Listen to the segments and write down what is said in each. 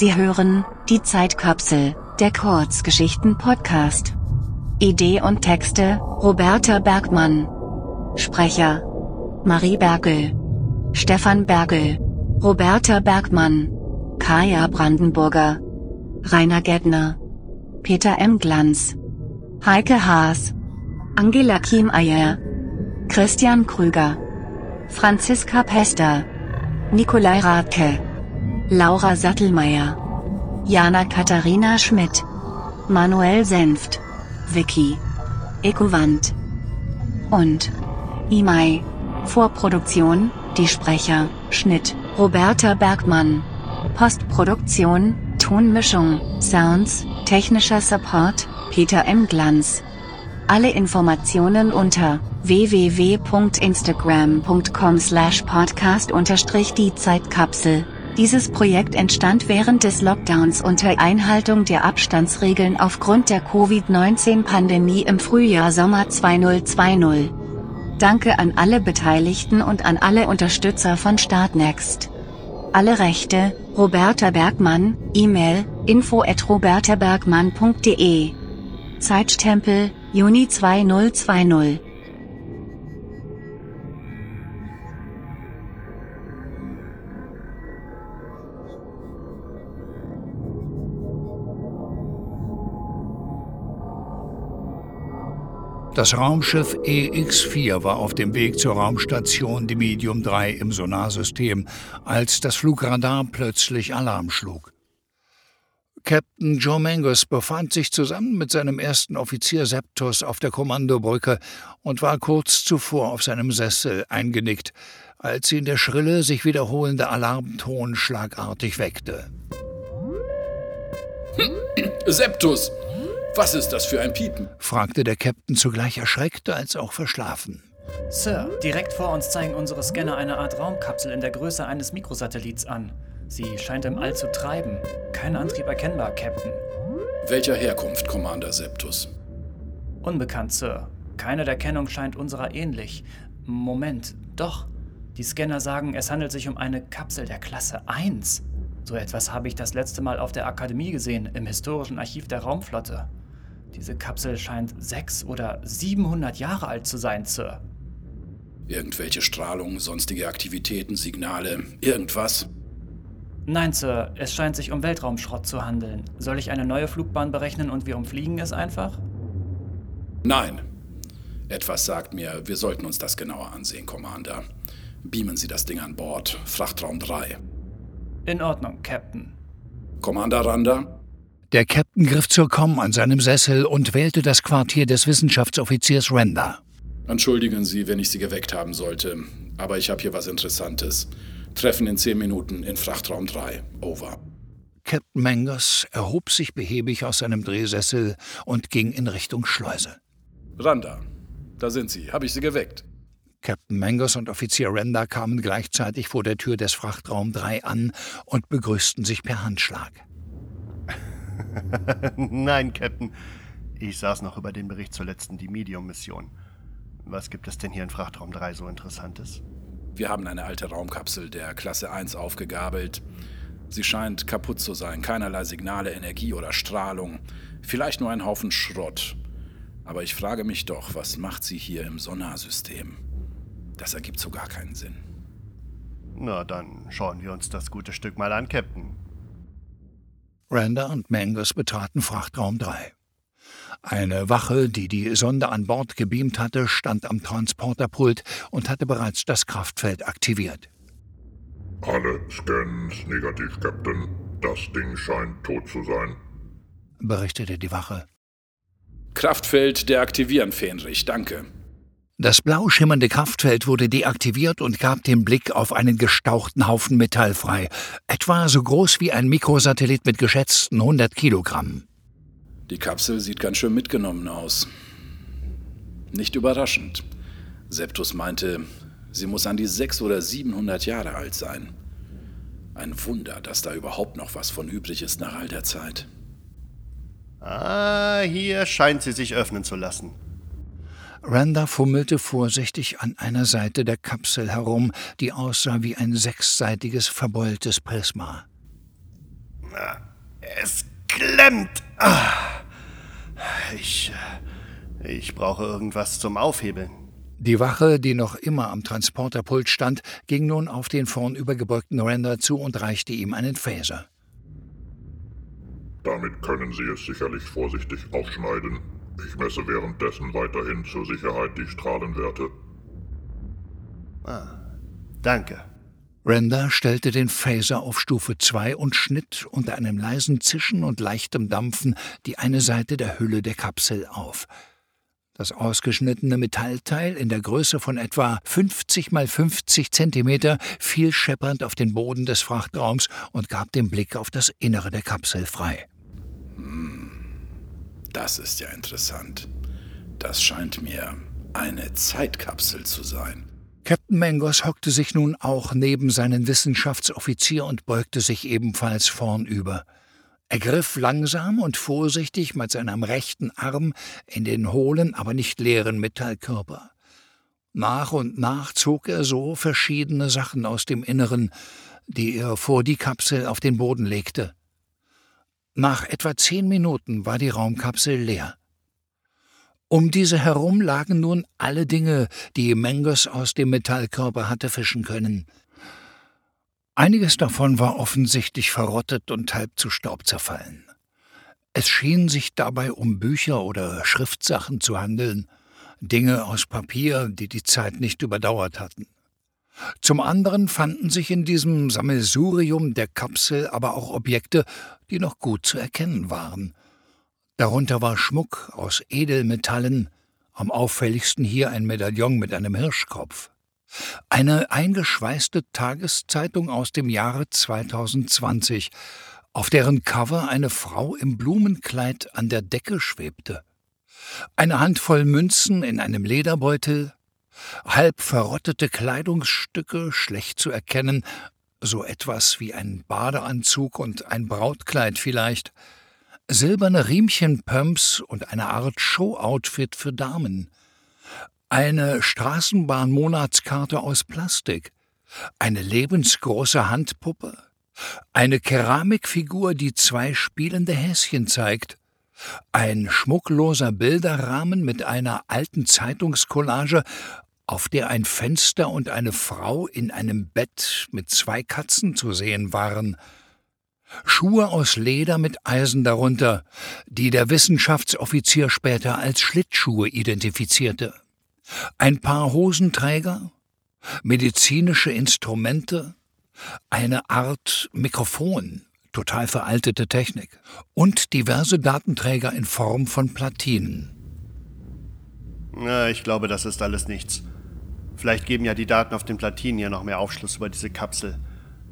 Sie hören die Zeitkapsel, der Kurzgeschichten-Podcast. Idee und Texte Roberta Bergmann. Sprecher Marie Bergel, Stefan Bergel, Roberta Bergmann, Kaya Brandenburger, Rainer Gettner, Peter M. Glanz, Heike Haas, Angela Kiemeyer, Christian Krüger, Franziska Pester, Nikolai Radke, Laura Sattelmeier, Jana Katharina Schmidt, Manuel Senft, Vicky, Ekowand und Imai. Vorproduktion, die Sprecher, Schnitt, Roberta Bergmann. Postproduktion, Tonmischung, Sounds, technischer Support, Peter M. Glanz. Alle Informationen unter www.instagram.com slash podcast die Zeitkapsel. Dieses Projekt entstand während des Lockdowns unter Einhaltung der Abstandsregeln aufgrund der Covid-19-Pandemie im Frühjahr-Sommer 2020. Danke an alle Beteiligten und an alle Unterstützer von Startnext. Alle Rechte, Roberta Bergmann, E-Mail, info at robertabergmann.de. Zeitstempel, Juni 2020. Das Raumschiff EX-4 war auf dem Weg zur Raumstation Medium 3 im Sonarsystem, als das Flugradar plötzlich Alarm schlug. Captain Joe Mangus befand sich zusammen mit seinem ersten Offizier Septus auf der Kommandobrücke und war kurz zuvor auf seinem Sessel eingenickt, als ihn der schrille, sich wiederholende Alarmton schlagartig weckte. Septus, was ist das für ein Piepen? fragte der Captain zugleich erschreckt als auch verschlafen. Sir, direkt vor uns zeigen unsere Scanner eine Art Raumkapsel in der Größe eines Mikrosatellits an. Sie scheint im All zu treiben. Kein Antrieb erkennbar, Captain. Welcher Herkunft, Commander Septus? Unbekannt, Sir. Keine der Kennung scheint unserer ähnlich. Moment, doch. Die Scanner sagen, es handelt sich um eine Kapsel der Klasse 1. So etwas habe ich das letzte Mal auf der Akademie gesehen, im historischen Archiv der Raumflotte. Diese Kapsel scheint sechs oder 700 Jahre alt zu sein, Sir. Irgendwelche Strahlung, sonstige Aktivitäten, Signale, irgendwas? Nein, Sir, es scheint sich um Weltraumschrott zu handeln. Soll ich eine neue Flugbahn berechnen und wir umfliegen es einfach? Nein. Etwas sagt mir, wir sollten uns das genauer ansehen, Commander. Beamen Sie das Ding an Bord, Frachtraum 3. In Ordnung, Captain. Commander Randa? Der Captain griff zur Com an seinem Sessel und wählte das Quartier des Wissenschaftsoffiziers Render. Entschuldigen Sie, wenn ich Sie geweckt haben sollte, aber ich habe hier was Interessantes. Treffen in zehn Minuten in Frachtraum 3. Over. Captain Mangers erhob sich behäbig aus seinem Drehsessel und ging in Richtung Schleuse. Randa, da sind Sie. Habe ich Sie geweckt? Captain Mangers und Offizier Render kamen gleichzeitig vor der Tür des Frachtraum 3 an und begrüßten sich per Handschlag. Nein, Captain. Ich saß noch über den Bericht zur letzten Medium-Mission. Was gibt es denn hier in Frachtraum 3 so Interessantes? Wir haben eine alte Raumkapsel der Klasse 1 aufgegabelt. Sie scheint kaputt zu sein. Keinerlei Signale, Energie oder Strahlung. Vielleicht nur ein Haufen Schrott. Aber ich frage mich doch, was macht sie hier im Sonarsystem? Das ergibt so gar keinen Sinn. Na, dann schauen wir uns das gute Stück mal an, Captain. Randa und Mangus betraten Frachtraum 3. Eine Wache, die die Sonde an Bord gebeamt hatte, stand am Transporterpult und hatte bereits das Kraftfeld aktiviert. Alle Scans negativ, Captain. Das Ding scheint tot zu sein, berichtete die Wache. Kraftfeld deaktivieren, Fähnrich, danke. Das blau schimmernde Kraftfeld wurde deaktiviert und gab den Blick auf einen gestauchten Haufen Metall frei, etwa so groß wie ein Mikrosatellit mit geschätzten 100 Kilogramm. Die Kapsel sieht ganz schön mitgenommen aus. Nicht überraschend. Septus meinte, sie muss an die 600 oder 700 Jahre alt sein. Ein Wunder, dass da überhaupt noch was von übrig ist nach all der Zeit. Ah, hier scheint sie sich öffnen zu lassen. Randa fummelte vorsichtig an einer Seite der Kapsel herum, die aussah wie ein sechsseitiges verbeultes Prisma. Es klemmt. Ah. Ich. Ich brauche irgendwas zum Aufhebeln. Die Wache, die noch immer am Transporterpult stand, ging nun auf den vornübergebeugten Render zu und reichte ihm einen Phaser. Damit können Sie es sicherlich vorsichtig aufschneiden. Ich messe währenddessen weiterhin zur Sicherheit die Strahlenwerte. Ah, danke. Render stellte den Phaser auf Stufe 2 und schnitt unter einem leisen Zischen und leichtem Dampfen die eine Seite der Hülle der Kapsel auf. Das ausgeschnittene Metallteil in der Größe von etwa 50 mal 50 Zentimeter fiel scheppernd auf den Boden des Frachtraums und gab den Blick auf das Innere der Kapsel frei. Das ist ja interessant. Das scheint mir eine Zeitkapsel zu sein. Captain Mangos hockte sich nun auch neben seinen Wissenschaftsoffizier und beugte sich ebenfalls vornüber. Er griff langsam und vorsichtig mit seinem rechten Arm in den hohlen, aber nicht leeren Metallkörper. Nach und nach zog er so verschiedene Sachen aus dem Inneren, die er vor die Kapsel auf den Boden legte. Nach etwa zehn Minuten war die Raumkapsel leer. Um diese herum lagen nun alle Dinge, die Mengos aus dem Metallkörper hatte fischen können. Einiges davon war offensichtlich verrottet und halb zu Staub zerfallen. Es schien sich dabei um Bücher oder Schriftsachen zu handeln, Dinge aus Papier, die die Zeit nicht überdauert hatten. Zum anderen fanden sich in diesem Sammelsurium der Kapsel aber auch Objekte, die noch gut zu erkennen waren. Darunter war Schmuck aus Edelmetallen, am auffälligsten hier ein Medaillon mit einem Hirschkopf. Eine eingeschweißte Tageszeitung aus dem Jahre 2020, auf deren Cover eine Frau im Blumenkleid an der Decke schwebte. Eine Handvoll Münzen in einem Lederbeutel, halb verrottete Kleidungsstücke, schlecht zu erkennen, so etwas wie ein Badeanzug und ein Brautkleid vielleicht, silberne Riemchenpumps und eine Art Show-Outfit für Damen, eine Straßenbahnmonatskarte aus Plastik, eine lebensgroße Handpuppe, eine Keramikfigur, die zwei spielende Häschen zeigt, ein schmuckloser Bilderrahmen mit einer alten Zeitungscollage, auf der ein Fenster und eine Frau in einem Bett mit zwei Katzen zu sehen waren, Schuhe aus Leder mit Eisen darunter, die der Wissenschaftsoffizier später als Schlittschuhe identifizierte. Ein paar Hosenträger, medizinische Instrumente, eine Art Mikrofon, total veraltete Technik, und diverse Datenträger in Form von Platinen. Na, ich glaube, das ist alles nichts. Vielleicht geben ja die Daten auf den Platinen hier noch mehr Aufschluss über diese Kapsel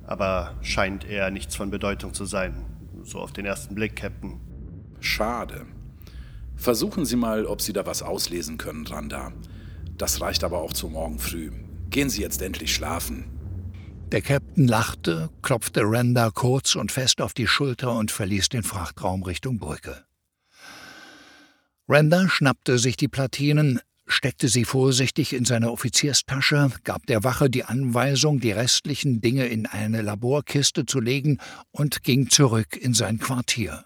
aber scheint eher nichts von Bedeutung zu sein. So auf den ersten Blick, Captain. Schade. Versuchen Sie mal, ob Sie da was auslesen können, Randa. Das reicht aber auch zu morgen früh. Gehen Sie jetzt endlich schlafen. Der Captain lachte, klopfte Randa kurz und fest auf die Schulter und verließ den Frachtraum Richtung Brücke. Randa schnappte sich die Platinen, steckte sie vorsichtig in seine Offizierstasche, gab der Wache die Anweisung, die restlichen Dinge in eine Laborkiste zu legen und ging zurück in sein Quartier.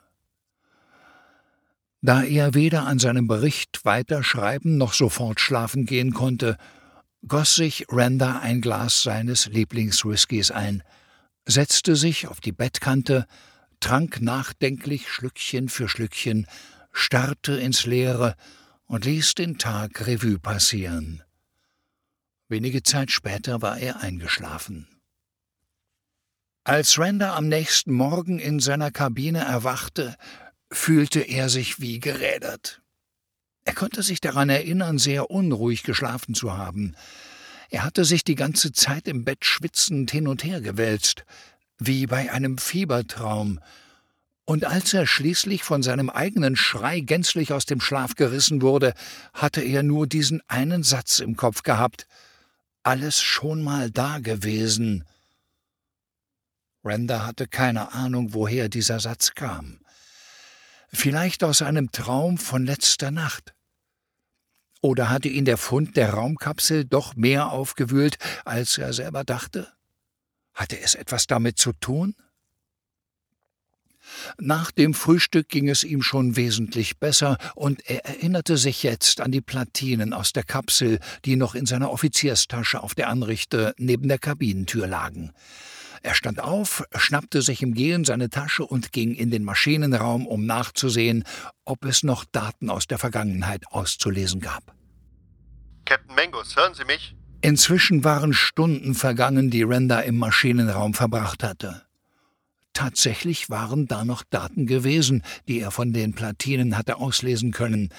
Da er weder an seinem Bericht weiterschreiben noch sofort schlafen gehen konnte, goss sich Randa ein Glas seines Lieblingswhiskys ein, setzte sich auf die Bettkante, trank nachdenklich Schlückchen für Schlückchen, starrte ins Leere und ließ den Tag Revue passieren. Wenige Zeit später war er eingeschlafen. Als Randa am nächsten Morgen in seiner Kabine erwachte, fühlte er sich wie gerädert. Er konnte sich daran erinnern, sehr unruhig geschlafen zu haben. Er hatte sich die ganze Zeit im Bett schwitzend hin und her gewälzt, wie bei einem Fiebertraum, und als er schließlich von seinem eigenen Schrei gänzlich aus dem Schlaf gerissen wurde, hatte er nur diesen einen Satz im Kopf gehabt Alles schon mal da gewesen. Randa hatte keine Ahnung, woher dieser Satz kam. Vielleicht aus einem Traum von letzter Nacht. Oder hatte ihn der Fund der Raumkapsel doch mehr aufgewühlt, als er selber dachte? Hatte es etwas damit zu tun? Nach dem Frühstück ging es ihm schon wesentlich besser, und er erinnerte sich jetzt an die Platinen aus der Kapsel, die noch in seiner Offizierstasche auf der Anrichte neben der Kabinentür lagen. Er stand auf, schnappte sich im Gehen seine Tasche und ging in den Maschinenraum, um nachzusehen, ob es noch Daten aus der Vergangenheit auszulesen gab. Captain Mengus, hören Sie mich? Inzwischen waren Stunden vergangen, die Renda im Maschinenraum verbracht hatte. Tatsächlich waren da noch Daten gewesen, die er von den Platinen hatte auslesen können.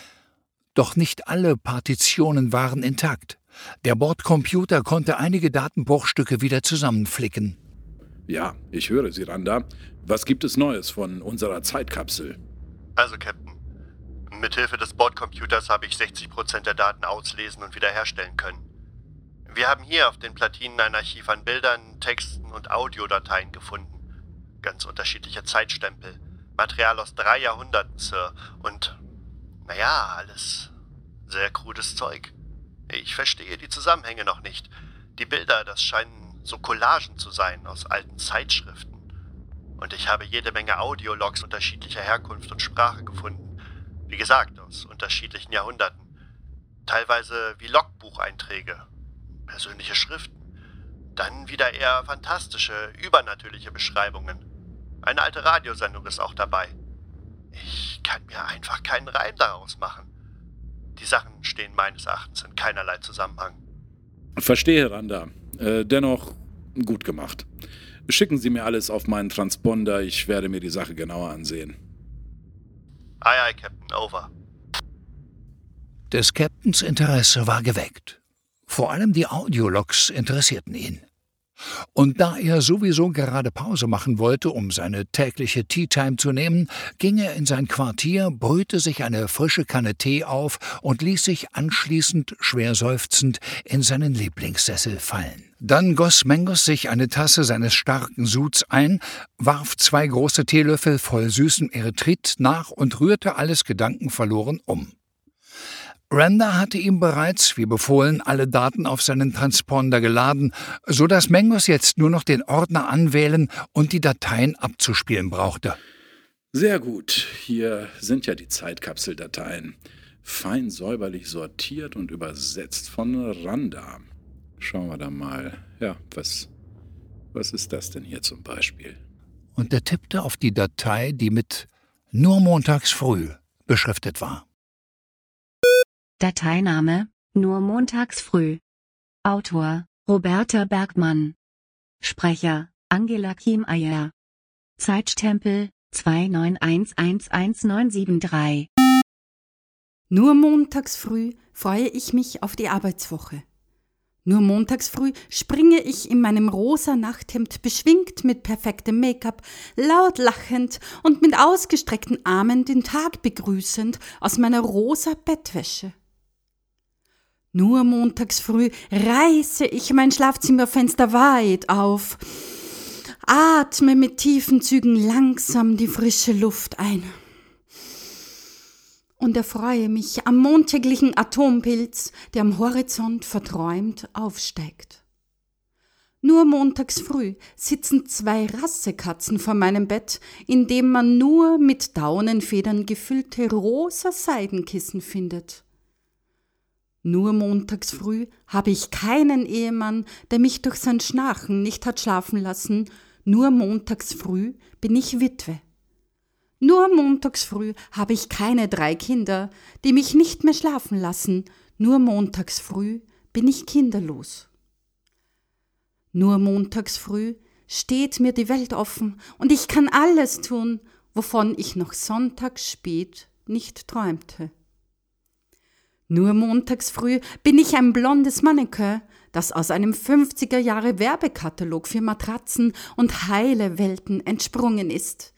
Doch nicht alle Partitionen waren intakt. Der Bordcomputer konnte einige Datenbruchstücke wieder zusammenflicken. Ja, ich höre Sie, Randa. Was gibt es Neues von unserer Zeitkapsel? Also, Captain. Mithilfe des Bordcomputers habe ich 60% der Daten auslesen und wiederherstellen können. Wir haben hier auf den Platinen ein Archiv an Bildern, Texten und Audiodateien gefunden. Ganz unterschiedliche Zeitstempel. Material aus drei Jahrhunderten, Sir. Und, naja, alles sehr krudes Zeug. Ich verstehe die Zusammenhänge noch nicht. Die Bilder, das scheinen so Collagen zu sein aus alten Zeitschriften. Und ich habe jede Menge Audiologs unterschiedlicher Herkunft und Sprache gefunden. Wie gesagt, aus unterschiedlichen Jahrhunderten. Teilweise wie Logbucheinträge persönliche Schriften. Dann wieder eher fantastische, übernatürliche Beschreibungen. Eine alte Radiosendung ist auch dabei. Ich kann mir einfach keinen Reim daraus machen. Die Sachen stehen meines Erachtens in keinerlei Zusammenhang. Verstehe, Randa. Äh, dennoch gut gemacht. Schicken Sie mir alles auf meinen Transponder, ich werde mir die Sache genauer ansehen. Aye, aye, Captain, over. Des Captains Interesse war geweckt. Vor allem die Audiologs interessierten ihn. Und da er sowieso gerade Pause machen wollte, um seine tägliche Tea Time zu nehmen, ging er in sein Quartier, brühte sich eine frische Kanne Tee auf und ließ sich anschließend schwer seufzend in seinen Lieblingssessel fallen. Dann goss Mengos sich eine Tasse seines starken Suds ein, warf zwei große Teelöffel voll süßem Erythrit nach und rührte alles gedankenverloren um. Randa hatte ihm bereits, wie befohlen, alle Daten auf seinen Transponder geladen, so dass Mengos jetzt nur noch den Ordner anwählen und die Dateien abzuspielen brauchte. Sehr gut. Hier sind ja die Zeitkapseldateien. Fein säuberlich sortiert und übersetzt von Randa. Schauen wir da mal. Ja, was, was ist das denn hier zum Beispiel? Und er tippte auf die Datei, die mit nur montags früh beschriftet war. Dateiname, nur montags früh. Autor, Roberta Bergmann. Sprecher, Angela Kiemeyer. Zeitstempel, 2911173. Nur montags früh freue ich mich auf die Arbeitswoche. Nur montags früh springe ich in meinem rosa Nachthemd beschwingt mit perfektem Make-up, laut lachend und mit ausgestreckten Armen den Tag begrüßend aus meiner rosa Bettwäsche. Nur montags früh reiße ich mein Schlafzimmerfenster weit auf, atme mit tiefen Zügen langsam die frische Luft ein und erfreue mich am montäglichen Atompilz, der am Horizont verträumt aufsteigt. Nur montags früh sitzen zwei Rassekatzen vor meinem Bett, in dem man nur mit Daunenfedern gefüllte rosa Seidenkissen findet. Nur montags früh habe ich keinen Ehemann, der mich durch sein Schnarchen nicht hat schlafen lassen. Nur montags früh bin ich Witwe. Nur montags früh habe ich keine drei Kinder, die mich nicht mehr schlafen lassen. Nur montags früh bin ich kinderlos. Nur montags früh steht mir die Welt offen und ich kann alles tun, wovon ich noch sonntags spät nicht träumte. Nur montags früh bin ich ein blondes Mannequin, das aus einem 50er Jahre Werbekatalog für Matratzen und heile Welten entsprungen ist.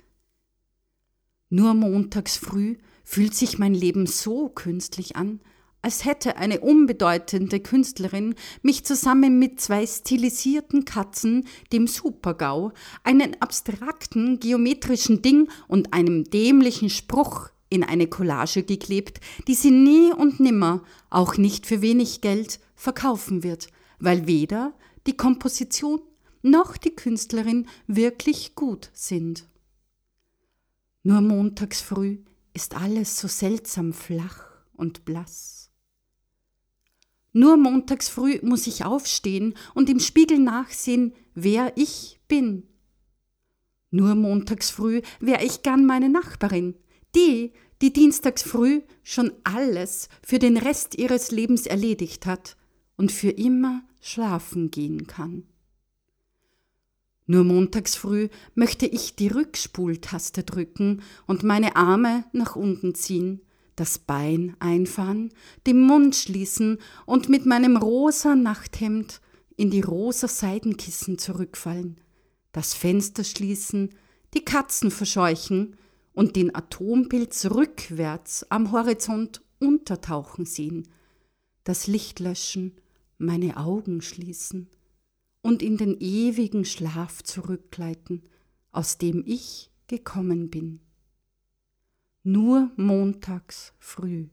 Nur montags früh fühlt sich mein Leben so künstlich an, als hätte eine unbedeutende Künstlerin mich zusammen mit zwei stilisierten Katzen, dem Supergau, einen abstrakten geometrischen Ding und einem dämlichen Spruch in eine Collage geklebt, die sie nie und nimmer, auch nicht für wenig Geld, verkaufen wird, weil weder die Komposition noch die Künstlerin wirklich gut sind. Nur montags früh ist alles so seltsam flach und blass. Nur montags früh muss ich aufstehen und im Spiegel nachsehen, wer ich bin. Nur montags früh wär ich gern meine Nachbarin, die, die dienstags früh schon alles für den Rest ihres Lebens erledigt hat und für immer schlafen gehen kann. Nur montags früh möchte ich die Rückspultaste drücken und meine Arme nach unten ziehen, das Bein einfahren, den Mund schließen und mit meinem rosa Nachthemd in die rosa Seidenkissen zurückfallen, das Fenster schließen, die Katzen verscheuchen und den Atompilz rückwärts am Horizont untertauchen sehen, das Licht löschen, meine Augen schließen und in den ewigen Schlaf zurückgleiten, aus dem ich gekommen bin. Nur montags früh.